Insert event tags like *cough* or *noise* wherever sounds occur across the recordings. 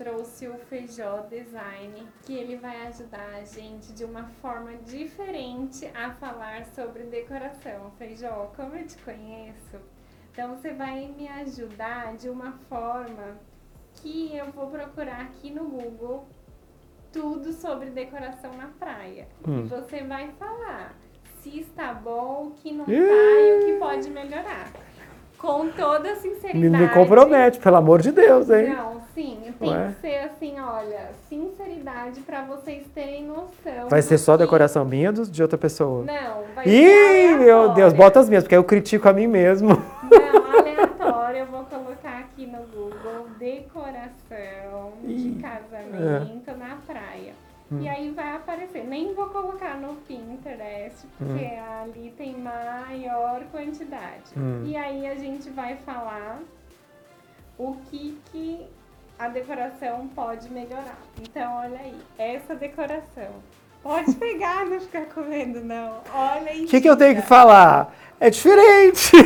trouxe o Feijó Design, que ele vai ajudar a gente de uma forma diferente a falar sobre decoração. Feijó, como eu te conheço, então você vai me ajudar de uma forma que eu vou procurar aqui no Google tudo sobre decoração na praia. Hum. E você vai falar se está bom, o que não está e o que pode melhorar. Com toda sinceridade. Me, me compromete, pelo amor de Deus, hein? Não, tem Ué? que ser assim, olha, sinceridade pra vocês terem noção. Vai ser só que- decoração minha ou de outra pessoa? Não, vai ser Ih, meu. Deus, bota as minhas, porque eu critico a mim mesmo. Não, *laughs* aleatório, eu vou colocar aqui no Google decoração Ih, de casamento na praia. Hum. E aí vai aparecer. Nem vou colocar no Pinterest, porque ali tem maior quantidade. Hum. E aí a gente vai falar o que, que a decoração pode melhorar. Então, olha aí, essa decoração. Pode pegar, *laughs* não ficar comendo, não. Olha aí. O que, que eu tenho que falar? É diferente. *laughs*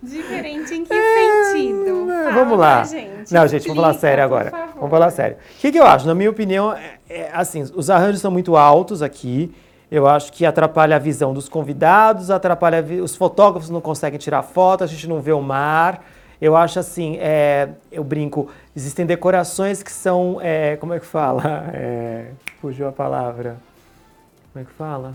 Diferente em que sentido? Não, Fala vamos lá. gente. Não, gente, vamos falar Explica, sério agora. Vamos falar sério. O que, que eu acho? Na minha opinião, é, é, assim, os arranjos são muito altos aqui. Eu acho que atrapalha a visão dos convidados, atrapalha a vi- os fotógrafos não conseguem tirar foto, a gente não vê o mar. Eu acho assim, é, eu brinco, existem decorações que são, é, como é que fala? É, fugiu a palavra. Como é que fala?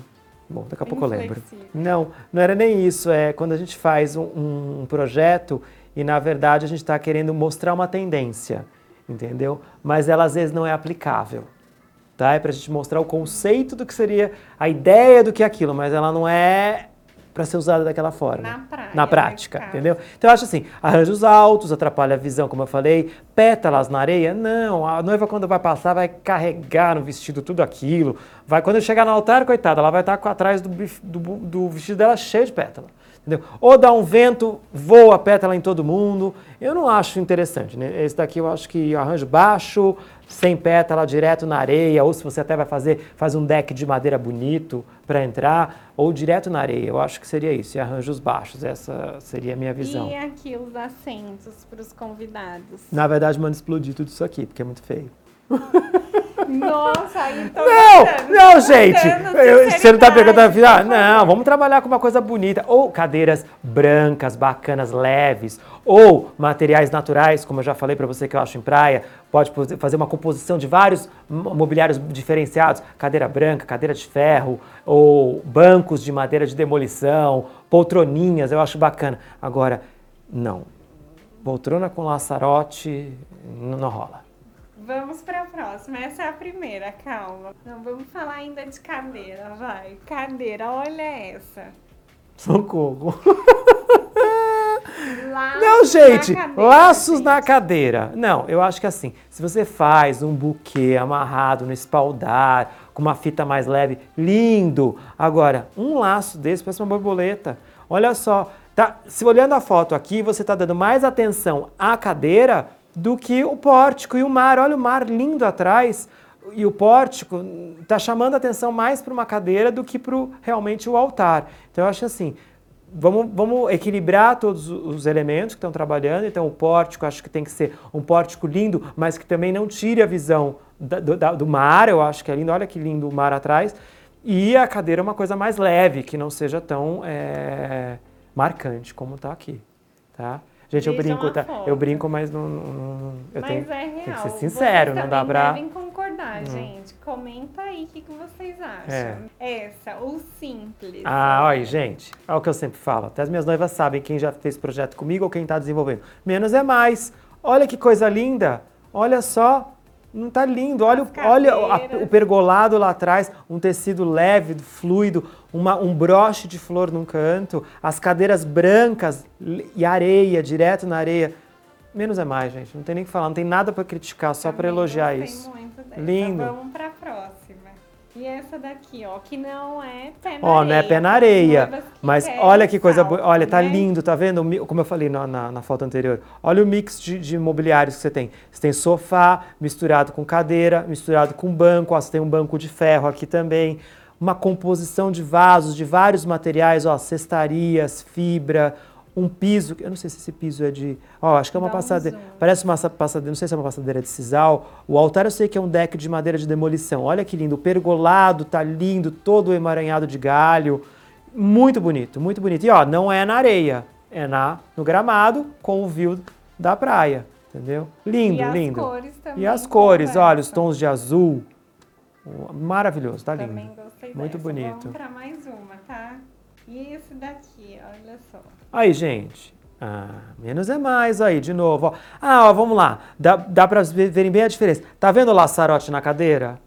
Bom, daqui a pouco eu lembro. Não, não era nem isso. É quando a gente faz um, um projeto e, na verdade, a gente está querendo mostrar uma tendência, entendeu? Mas ela, às vezes, não é aplicável. Tá? É para a gente mostrar o conceito do que seria a ideia do que é aquilo, mas ela não é para ser usada daquela forma. Na praia, Na prática, entendeu? Então eu acho assim, arranjos altos, atrapalha a visão, como eu falei, pétalas na areia, não, a noiva quando vai passar vai carregar no vestido tudo aquilo, vai quando chegar no altar, coitada, ela vai estar com atrás do, do, do vestido dela cheio de pétala. Entendeu? Ou dá um vento, voa a pétala em todo mundo. Eu não acho interessante. Né? Esse daqui eu acho que arranjo baixo, sem pétala, direto na areia. Ou se você até vai fazer, faz um deck de madeira bonito para entrar, ou direto na areia. Eu acho que seria isso. E arranjos baixos. Essa seria a minha visão. E aqui os assentos para os convidados. Na verdade, manda explodir tudo isso aqui, porque é muito feio. *laughs* Nossa, aí tô Não, gostando, não, gente. eu- você não tá perguntando ah. Não, vamos trabalhar com uma coisa bonita. Ou cadeiras brancas, bacanas, leves. Ou materiais naturais, como eu já falei pra você que eu acho em praia. Pode fazer uma composição de vários mo- mobiliários diferenciados. Cadeira branca, cadeira de ferro. Ou bancos de madeira de demolição. Poltroninhas, eu acho bacana. Agora, não. Poltrona com laçarote, não rola. Vamos para a próxima. Essa é a primeira, calma. Não vamos falar ainda de cadeira, vai. Cadeira, olha essa. Socorro. Laços Não, gente, na cadeira, laços gente. na cadeira. Não, eu acho que assim, se você faz um buquê amarrado no espaldar, com uma fita mais leve, lindo. Agora, um laço desse parece uma borboleta. Olha só, tá, se olhando a foto aqui, você está dando mais atenção à cadeira do que o pórtico e o mar. Olha o mar lindo atrás. E o pórtico está chamando a atenção mais para uma cadeira do que para realmente o altar. Então eu acho assim, Vamos, vamos equilibrar todos os elementos que estão trabalhando. Então, o pórtico, acho que tem que ser um pórtico lindo, mas que também não tire a visão do, do mar. Eu acho que é lindo. Olha que lindo o mar atrás. E a cadeira é uma coisa mais leve, que não seja tão é, marcante como está aqui. Tá? Gente, eu brinco, tá? foto. Eu brinco, mas não. não- eu Mas tenho, é real. tem que ser sincero, Vocês não dá pra. devem concordar, gente. Comenta aí o que, que vocês acham. Essa, o simples. Ah, olha gente. É o que eu sempre falo. Até as minhas noivas sabem quem já fez projeto comigo ou quem está desenvolvendo. Menos é mais. Olha que coisa linda. Olha só. Não tá lindo. Olha, olha a- o pergolado lá atrás, um tecido leve, fluido, uma- um broche de flor num canto, as cadeiras brancas e areia, direto na areia. Menos é mais, gente. Não tem nem o que falar, não tem nada para criticar, só para elogiar isso. Lindo. Vamos pra. E essa daqui, ó, que não é pé na Ó, areia. não é pé na as areia, mas olha que coisa boa. Olha, tá né? lindo, tá vendo? Como eu falei na, na, na foto anterior. Olha o mix de, de mobiliários que você tem. Você tem sofá misturado com cadeira, misturado com banco. Ó, você tem um banco de ferro aqui também. Uma composição de vasos de vários materiais, ó, cestarias, fibra, um piso, eu não sei se esse piso é de, ó, acho que é uma um passadeira, parece uma sa- passadeira, não sei se é uma passadeira de sisal. O altar eu sei que é um deck de madeira de demolição. Olha que lindo, o pergolado tá lindo, todo emaranhado de galho. Muito bonito, muito bonito. E ó, não é na areia, é na no gramado com o view da praia, entendeu? Lindo, e as lindo. cores também. E as cores, conversam. olha, os tons de azul. Maravilhoso, tá lindo. Também gostei Muito dessa. bonito. Vamos pra mais uma, tá? E esse daqui, olha só. Aí, gente. Ah, menos é mais aí, de novo. Ó. Ah, ó, vamos lá. Dá, dá para verem bem a diferença. Tá vendo o laçarote na cadeira?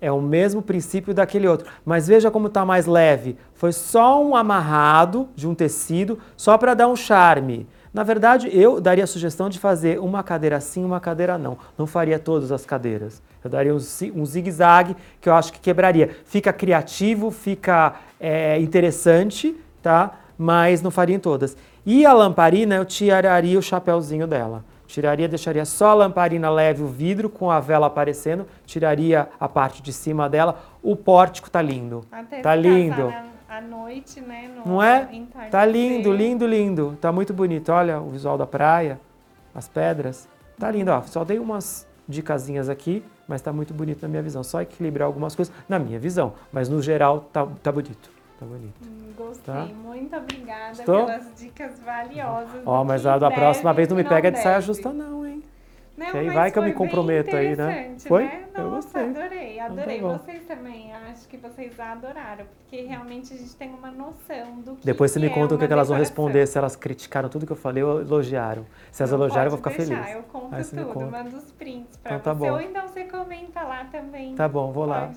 É o mesmo princípio daquele outro. Mas veja como tá mais leve. Foi só um amarrado de um tecido, só para dar um charme. Na verdade, eu daria a sugestão de fazer uma cadeira sim, uma cadeira não. Não faria todas as cadeiras. Eu daria um, um zigue-zague que eu acho que quebraria. Fica criativo, fica é, interessante, tá? Mas não faria em todas. E a lamparina, eu tiraria o chapéuzinho dela. Tiraria, deixaria só a lamparina leve, o vidro com a vela aparecendo, tiraria a parte de cima dela. O pórtico tá lindo. Até Tá lindo. passar na- à noite, né? no Não é? Tá lindo, lindo, lindo. Tá muito bonito. Olha o visual da praia, as pedras. Tá lindo, ó. Só dei umas dicasinhas aqui, mas tá muito bonito na minha visão. Só equilibrar algumas coisas na minha visão. Mas no geral tá, tá bonito. Tá bonito. Hum, Gostei. Tá? Muito obrigada Gostou? pelas dicas valiosas. Ó, mas a da deve próxima vez não me e pega de saia deve. justa, não, hein? Não, Que aí vai que eu me comprometo aí, né? Foi? Né? Eu Nossa, gostei. adorei, Então tá adorei. vocês também, acho que vocês adoraram, porque realmente a gente tem uma noção do que Depois você me é conta o que, elas vão responder, se elas criticaram tudo que eu falei ou elogiaram. Se elas Não, elogiaram, eu vou ficar deixar, feliz. Eu conto Aí tudo, conta. mando os prints pra Então tá você. bom. Ou então você comenta lá também. Tá bom, vou lá.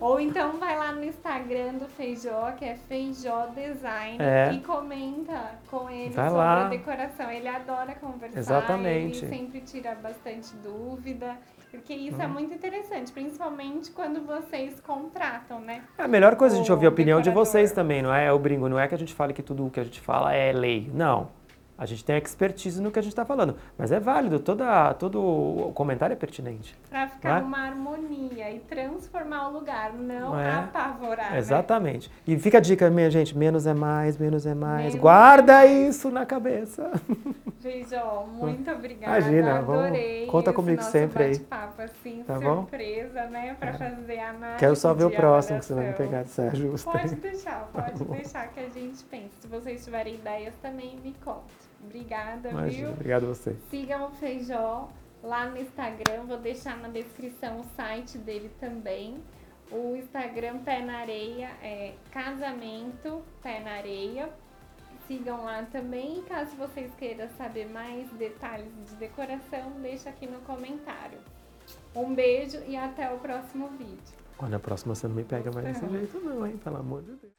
Ou então vai lá no Instagram do Feijó, que é Feijó Design, É. e comenta com ele Vai sobre lá. a decoração. Ele adora conversar, Exatamente. ele sempre tira bastante dúvida, porque isso Hum. é muito interessante, principalmente quando vocês contratam, né? É a melhor coisa a gente ouvir a opinião de decorador. vocês também, não é? É o brinco, não é que a gente fale que tudo o que a gente fala é lei. Não. A gente tem expertise no que a gente está falando. Mas é válido, toda, todo o comentário é pertinente. Pra ficar é? uma harmonia e transformar o lugar, não é? apavorar. né? Exatamente. E fica a dica, minha gente: menos é mais, menos é mais. Menos Guarda é mais. isso na cabeça. *laughs* Feijó, muito obrigada. Imagina, vamos- Adorei. conta esse comigo sempre aí. assim, Tá bom? surpresa, né? Pra fazer a análise. Quero só ver o próximo que você vai me pegar de saia justa. Pode deixar, *laughs* pode Tá deixar que a gente pense. Se vocês tiverem ideias também, me conte. Obrigada, Imagina, viu? obrigado a você. Sigam o Feijó lá no Instagram, vou deixar na descrição o site dele também. O Instagram Pé na Areia é casamento Pé na Areia. Sigam lá também. E caso vocês queiram saber mais detalhes de decoração, deixa aqui no comentário. Um beijo e até o próximo vídeo. Olha, a próxima você não me pega mais desse jeito, não, hein? Pelo amor de Deus.